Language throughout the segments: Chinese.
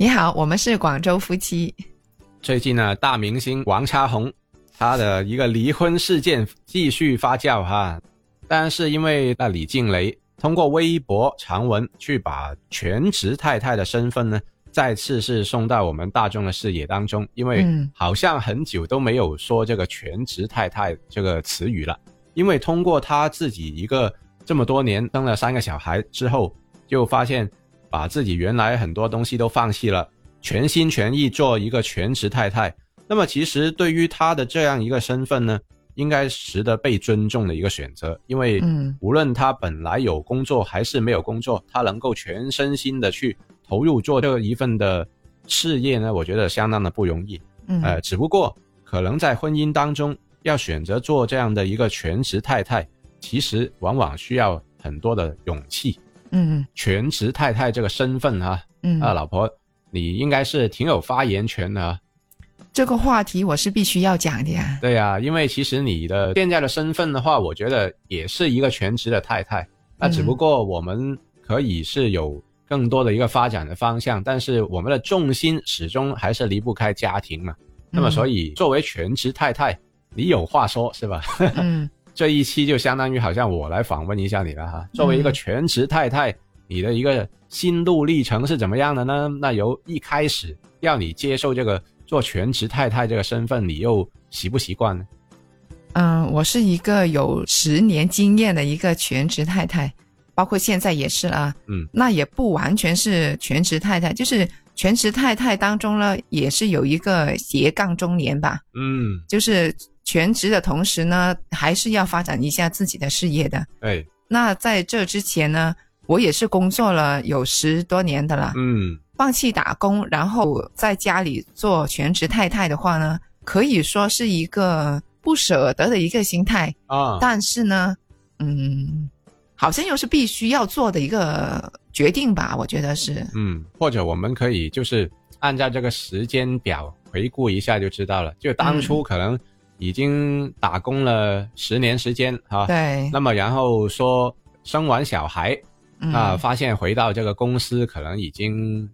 你好，我们是广州夫妻。最近呢，大明星王叉红，他的一个离婚事件继续发酵哈。但是因为那李静蕾通过微博长文去把全职太太的身份呢，再次是送到我们大众的视野当中，因为好像很久都没有说这个全职太太这个词语了。因为通过他自己一个这么多年生了三个小孩之后，就发现把自己原来很多东西都放弃了。全心全意做一个全职太太，那么其实对于她的这样一个身份呢，应该值得被尊重的一个选择。因为，嗯，无论她本来有工作还是没有工作，她能够全身心的去投入做这一份的事业呢，我觉得相当的不容易。嗯，呃，只不过可能在婚姻当中要选择做这样的一个全职太太，其实往往需要很多的勇气。嗯，全职太太这个身份啊，嗯啊，老婆。你应该是挺有发言权的，这个话题我是必须要讲的呀。对呀，因为其实你的现在的身份的话，我觉得也是一个全职的太太。那只不过我们可以是有更多的一个发展的方向，但是我们的重心始终还是离不开家庭嘛。那么，所以作为全职太太，你有话说是吧？嗯，这一期就相当于好像我来访问一下你了哈。作为一个全职太太。你的一个心路历程是怎么样的呢？那由一开始要你接受这个做全职太太这个身份，你又习不习惯呢？嗯，我是一个有十年经验的一个全职太太，包括现在也是啊。嗯，那也不完全是全职太太，就是全职太太当中呢，也是有一个斜杠中年吧。嗯，就是全职的同时呢，还是要发展一下自己的事业的。对。那在这之前呢？我也是工作了有十多年的了，嗯，放弃打工，然后在家里做全职太太的话呢，可以说是一个不舍得的一个心态啊。但是呢，嗯，好像又是必须要做的一个决定吧，我觉得是。嗯，或者我们可以就是按照这个时间表回顾一下就知道了，就当初可能已经打工了十年时间啊，对，那么然后说生完小孩。啊，发现回到这个公司可能已经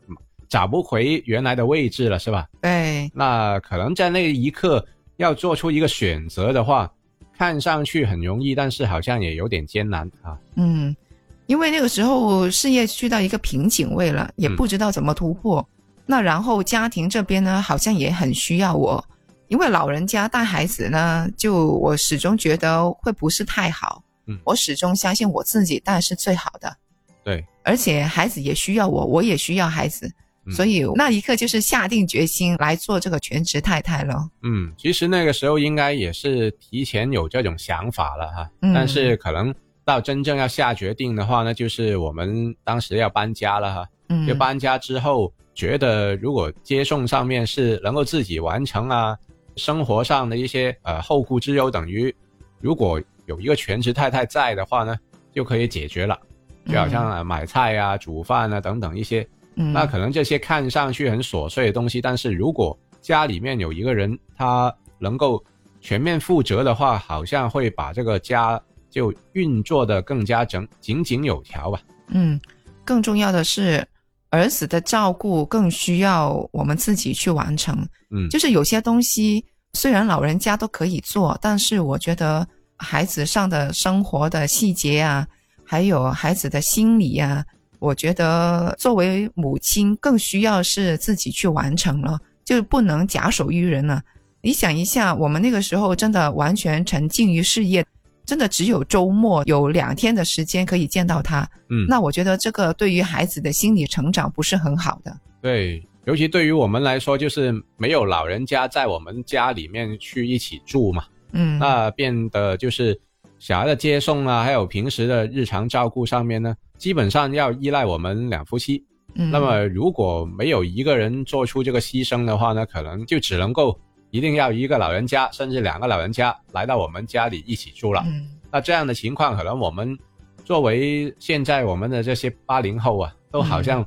找不回原来的位置了，是吧？对。那可能在那一刻要做出一个选择的话，看上去很容易，但是好像也有点艰难啊。嗯，因为那个时候事业去到一个瓶颈位了，也不知道怎么突破。那然后家庭这边呢，好像也很需要我，因为老人家带孩子呢，就我始终觉得会不是太好。嗯，我始终相信我自己带是最好的。对，而且孩子也需要我，我也需要孩子，所以那一刻就是下定决心来做这个全职太太了。嗯，其实那个时候应该也是提前有这种想法了哈，但是可能到真正要下决定的话呢，就是我们当时要搬家了哈。嗯，就搬家之后，觉得如果接送上面是能够自己完成啊，生活上的一些呃后顾之忧，等于如果有一个全职太太在的话呢，就可以解决了。就好像啊，买菜啊、煮饭啊等等一些，那可能这些看上去很琐碎的东西，但是如果家里面有一个人他能够全面负责的话，好像会把这个家就运作的更加整井井有条吧。嗯，更重要的是儿子的照顾更需要我们自己去完成。嗯，就是有些东西虽然老人家都可以做，但是我觉得孩子上的生活的细节啊。还有孩子的心理啊，我觉得作为母亲更需要是自己去完成了，就不能假手于人了。你想一下，我们那个时候真的完全沉浸于事业，真的只有周末有两天的时间可以见到他。嗯，那我觉得这个对于孩子的心理成长不是很好的。对，尤其对于我们来说，就是没有老人家在我们家里面去一起住嘛。嗯，那变得就是。小孩的接送啊，还有平时的日常照顾上面呢，基本上要依赖我们两夫妻。嗯，那么如果没有一个人做出这个牺牲的话呢，可能就只能够一定要一个老人家，甚至两个老人家来到我们家里一起住了。嗯，那这样的情况，可能我们作为现在我们的这些八零后啊，都好像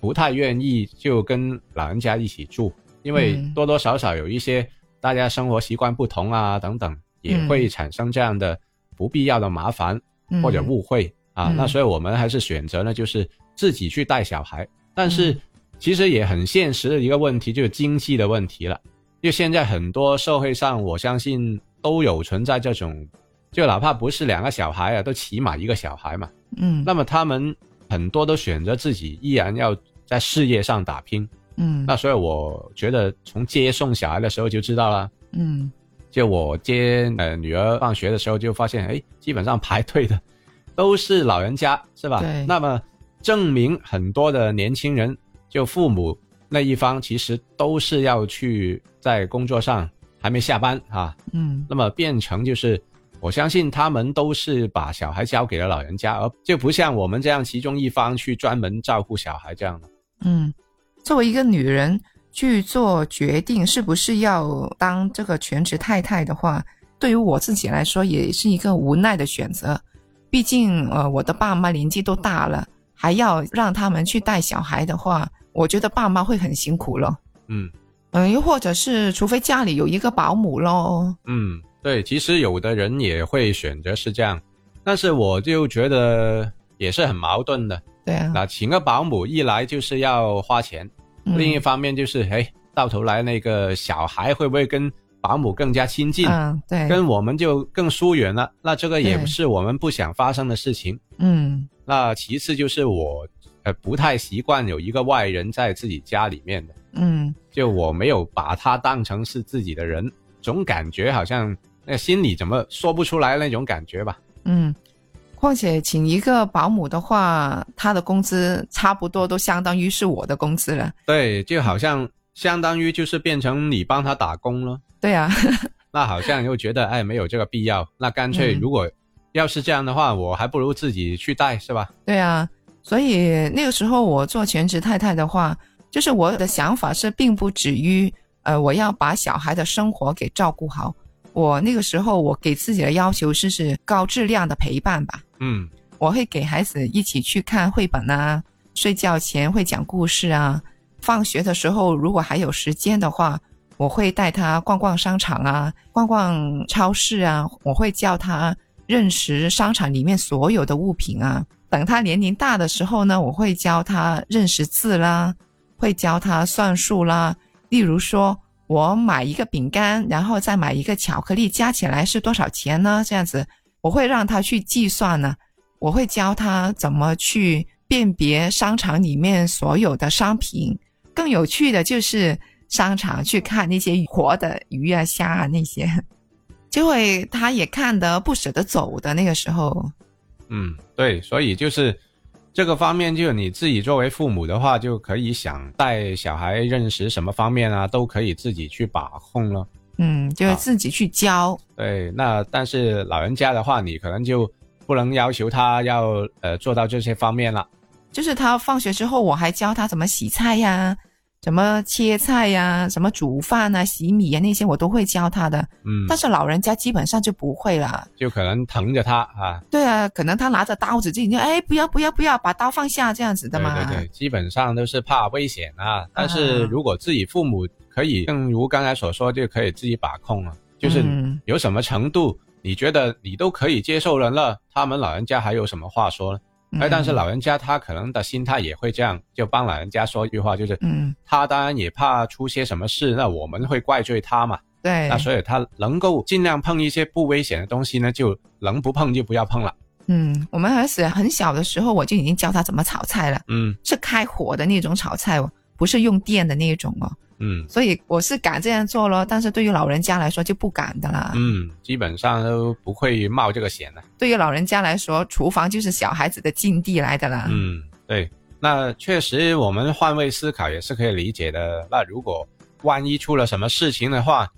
不太愿意就跟老人家一起住，因为多多少少有一些大家生活习惯不同啊，等等，也会产生这样的。不必要的麻烦或者误会啊，那所以我们还是选择呢，就是自己去带小孩。但是其实也很现实的一个问题，就是经济的问题了。因为现在很多社会上，我相信都有存在这种，就哪怕不是两个小孩啊，都起码一个小孩嘛。嗯，那么他们很多都选择自己依然要在事业上打拼。嗯，那所以我觉得从接送小孩的时候就知道了。嗯，就我接呃女儿放学的时候就发现，哎，基本上排队的都是老人家，是吧？对。那么证明很多的年轻人。就父母那一方其实都是要去在工作上还没下班啊，嗯，那么变成就是我相信他们都是把小孩交给了老人家，而就不像我们这样其中一方去专门照顾小孩这样的。嗯，作为一个女人去做决定是不是要当这个全职太太的话，对于我自己来说也是一个无奈的选择，毕竟呃我的爸妈年纪都大了，还要让他们去带小孩的话。我觉得爸妈会很辛苦了，嗯。嗯，又或者是除非家里有一个保姆喽，嗯，对，其实有的人也会选择是这样，但是我就觉得也是很矛盾的，对啊，那请个保姆一来就是要花钱，另一方面就是哎，到头来那个小孩会不会跟保姆更加亲近？嗯，对，跟我们就更疏远了，那这个也不是我们不想发生的事情，嗯，那其次就是我。呃，不太习惯有一个外人在自己家里面的，嗯，就我没有把他当成是自己的人，总感觉好像那心里怎么说不出来那种感觉吧。嗯，况且请一个保姆的话，他的工资差不多都相当于是我的工资了。对，就好像相当于就是变成你帮他打工了。对啊，那好像又觉得哎没有这个必要，那干脆如果要是这样的话，我还不如自己去带，是吧？对啊。所以那个时候我做全职太太的话，就是我的想法是，并不止于呃，我要把小孩的生活给照顾好。我那个时候我给自己的要求是是高质量的陪伴吧。嗯，我会给孩子一起去看绘本啊，睡觉前会讲故事啊，放学的时候如果还有时间的话，我会带他逛逛商场啊，逛逛超市啊，我会教他认识商场里面所有的物品啊。等他年龄大的时候呢，我会教他认识字啦，会教他算数啦。例如说，我买一个饼干，然后再买一个巧克力，加起来是多少钱呢？这样子，我会让他去计算呢。我会教他怎么去辨别商场里面所有的商品。更有趣的就是商场去看那些活的鱼啊、虾啊那些，就会他也看得不舍得走的那个时候。嗯，对，所以就是这个方面，就是你自己作为父母的话，就可以想带小孩认识什么方面啊，都可以自己去把控了。嗯，就是自己去教。对，那但是老人家的话，你可能就不能要求他要呃做到这些方面了。就是他放学之后，我还教他怎么洗菜呀。什么切菜呀，什么煮饭啊、洗米啊那些我都会教他的。嗯，但是老人家基本上就不会了，就可能疼着他啊。对啊，可能他拿着刀子就已经哎，不要不要不要，把刀放下这样子的嘛。对对对，基本上都是怕危险啊。但是如果自己父母可以，正如刚才所说，就可以自己把控了。就是有什么程度，你觉得你都可以接受人了，那他们老人家还有什么话说呢？哎，但是老人家他可能的心态也会这样，就帮老人家说一句话，就是，嗯，他当然也怕出些什么事，那我们会怪罪他嘛。对，那所以他能够尽量碰一些不危险的东西呢，就能不碰就不要碰了。嗯，我们儿子很小的时候，我就已经教他怎么炒菜了。嗯，是开火的那种炒菜哦，不是用电的那种哦。嗯，所以我是敢这样做咯，但是对于老人家来说就不敢的啦。嗯，基本上都不会冒这个险的。对于老人家来说，厨房就是小孩子的禁地来的啦。嗯，对，那确实我们换位思考也是可以理解的。那如果万一出了什么事情的话，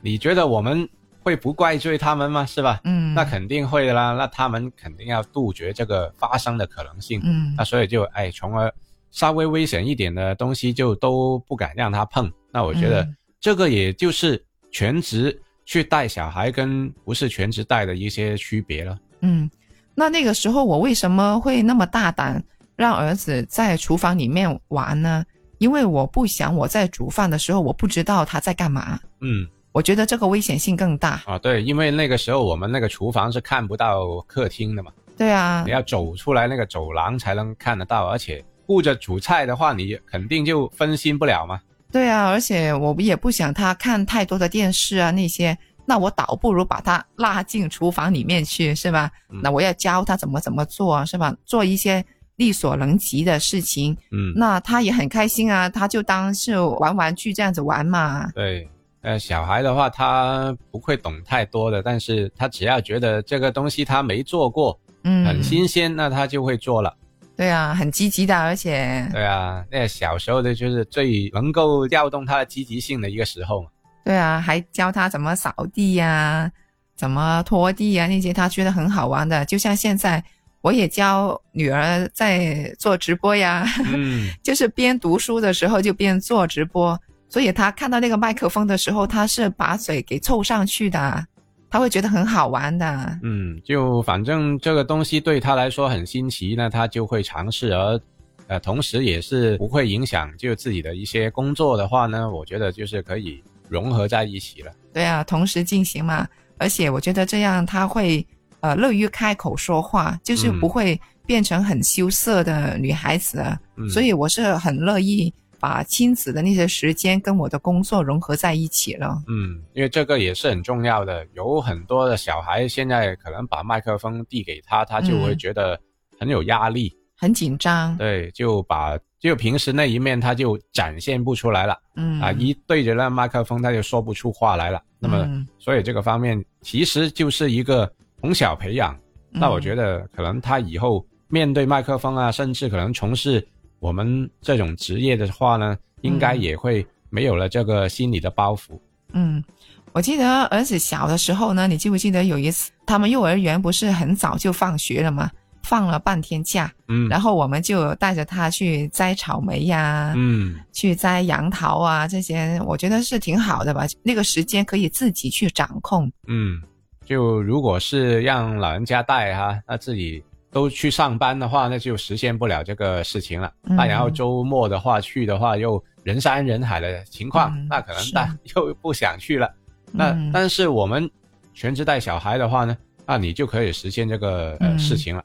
你觉得我们会不怪罪他们吗？是吧？嗯，那肯定会的啦。那他们肯定要杜绝这个发生的可能性。嗯，那所以就哎，从而。稍微危险一点的东西就都不敢让他碰，那我觉得这个也就是全职去带小孩跟不是全职带的一些区别了。嗯，那那个时候我为什么会那么大胆让儿子在厨房里面玩呢？因为我不想我在煮饭的时候我不知道他在干嘛。嗯，我觉得这个危险性更大啊。对，因为那个时候我们那个厨房是看不到客厅的嘛。对啊，你要走出来那个走廊才能看得到，而且。顾着煮菜的话，你肯定就分心不了嘛。对啊，而且我也不想他看太多的电视啊那些，那我倒不如把他拉进厨房里面去，是吧？那我要教他怎么怎么做，是吧？做一些力所能及的事情，嗯，那他也很开心啊，他就当是玩玩具这样子玩嘛。对，呃，小孩的话他不会懂太多的，但是他只要觉得这个东西他没做过，嗯，很新鲜，那他就会做了。对啊，很积极的，而且对啊，那小时候的就是最能够调动他的积极性的一个时候嘛。对啊，还教他怎么扫地呀，怎么拖地呀，那些他觉得很好玩的。就像现在，我也教女儿在做直播呀，嗯，就是边读书的时候就边做直播，所以他看到那个麦克风的时候，他是把嘴给凑上去的。他会觉得很好玩的，嗯，就反正这个东西对他来说很新奇，那他就会尝试，而呃，同时也是不会影响就自己的一些工作的话呢，我觉得就是可以融合在一起了。对啊，同时进行嘛，而且我觉得这样他会呃乐于开口说话，就是不会变成很羞涩的女孩子，所以我是很乐意。把亲子的那些时间跟我的工作融合在一起了。嗯，因为这个也是很重要的。有很多的小孩现在可能把麦克风递给他，他就会觉得很有压力，很紧张。对，就把就平时那一面他就展现不出来了。嗯啊，一对着那麦克风他就说不出话来了。那么，所以这个方面其实就是一个从小培养。那我觉得可能他以后面对麦克风啊，甚至可能从事。我们这种职业的话呢，应该也会没有了这个心理的包袱。嗯，我记得儿子小的时候呢，你记不记得有一次他们幼儿园不是很早就放学了吗？放了半天假，嗯，然后我们就带着他去摘草莓呀，嗯，去摘杨桃啊，这些我觉得是挺好的吧。那个时间可以自己去掌控。嗯，就如果是让老人家带哈，那自己。都去上班的话，那就实现不了这个事情了。那然后周末的话去的话，又人山人海的情况，那可能大 又不想去了。那但是我们全职带小孩的话呢，那你就可以实现这个呃事情了。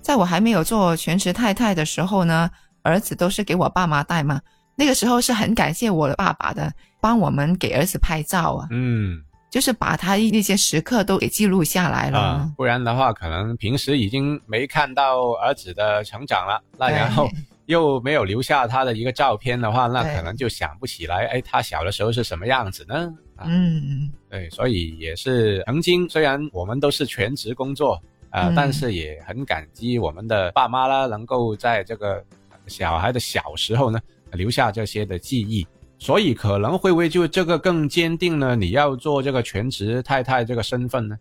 在我还没有做全职太太的时候呢，儿子都是给我爸妈带嘛。那个时候是很感谢我的爸爸的，帮我们给儿子拍照啊。嗯。就是把他那些时刻都给记录下来了，不然的话，可能平时已经没看到儿子的成长了，那然后又没有留下他的一个照片的话，那可能就想不起来，哎，他小的时候是什么样子呢？嗯，对，所以也是曾经，虽然我们都是全职工作啊，但是也很感激我们的爸妈啦，能够在这个小孩的小时候呢，留下这些的记忆。所以可能会不会就这个更坚定呢你要做这个全职太太这个身份呢？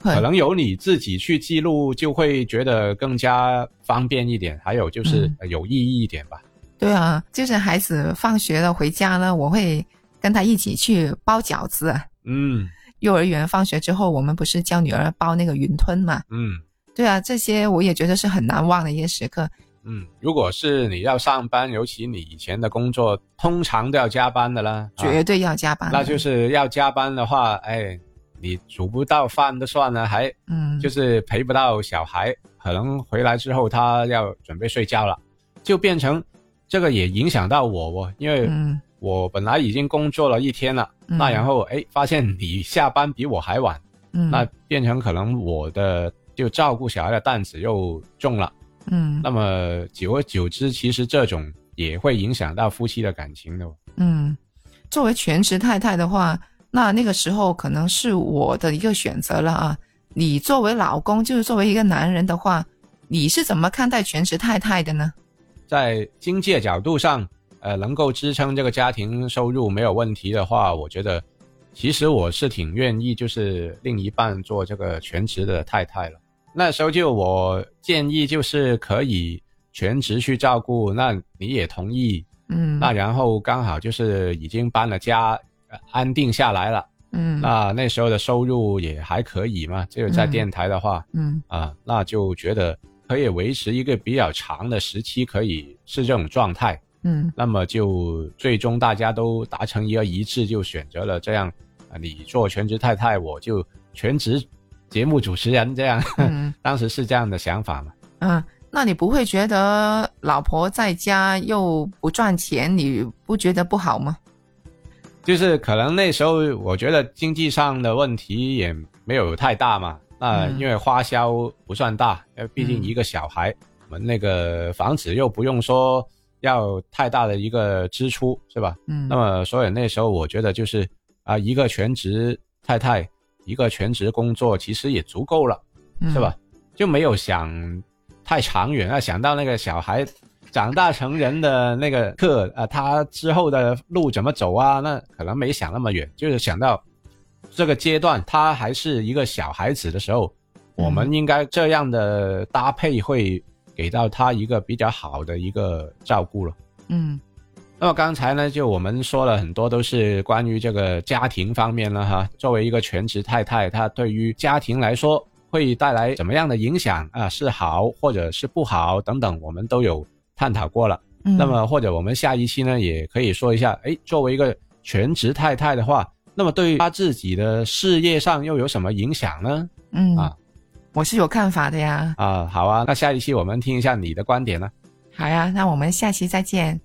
可能由你自己去记录，就会觉得更加方便一点，还有就是有意义一点吧。对啊，就是孩子放学了回家呢，我会跟他一起去包饺子。嗯，幼儿园放学之后，我们不是教女儿包那个云吞嘛？嗯，对啊，这些我也觉得是很难忘的一些时刻。嗯，如果是你要上班，尤其你以前的工作通常都要加班的啦，绝对要加班。那就是要加班的话，哎，你煮不到饭都算了，还嗯，就是陪不到小孩，可能回来之后他要准备睡觉了，就变成这个也影响到我哦，因为我本来已经工作了一天了，那然后哎发现你下班比我还晚，嗯，那变成可能我的就照顾小孩的担子又重了。嗯，那么久而久之，其实这种也会影响到夫妻的感情的。嗯，作为全职太太的话，那那个时候可能是我的一个选择了啊。你作为老公，就是作为一个男人的话，你是怎么看待全职太太的呢？在经济角度上，呃，能够支撑这个家庭收入没有问题的话，我觉得其实我是挺愿意，就是另一半做这个全职的太太了。那时候就我建议就是可以全职去照顾，那你也同意，嗯，那然后刚好就是已经搬了家，安定下来了，嗯，那那时候的收入也还可以嘛，就是在电台的话，嗯。啊，那就觉得可以维持一个比较长的时期，可以是这种状态，嗯，那么就最终大家都达成一个一致，就选择了这样，啊，你做全职太太，我就全职。节目主持人这样，当时是这样的想法嘛？嗯，那你不会觉得老婆在家又不赚钱，你不觉得不好吗？就是可能那时候我觉得经济上的问题也没有太大嘛，那因为花销不算大，毕竟一个小孩，我们那个房子又不用说要太大的一个支出，是吧？嗯。那么所以那时候我觉得就是啊，一个全职太太，一个全职工作其实也足够了，是吧？就没有想太长远啊，想到那个小孩。长大成人的那个课啊，他之后的路怎么走啊？那可能没想那么远，就是想到这个阶段，他还是一个小孩子的时候，我们应该这样的搭配会给到他一个比较好的一个照顾了。嗯，那么刚才呢，就我们说了很多都是关于这个家庭方面了哈。作为一个全职太太，她对于家庭来说会带来怎么样的影响啊？是好或者是不好等等，我们都有。探讨过了，那么或者我们下一期呢，也可以说一下，哎，作为一个全职太太的话，那么对于她自己的事业上又有什么影响呢？嗯啊，我是有看法的呀。啊，好啊，那下一期我们听一下你的观点呢。好呀，那我们下期再见。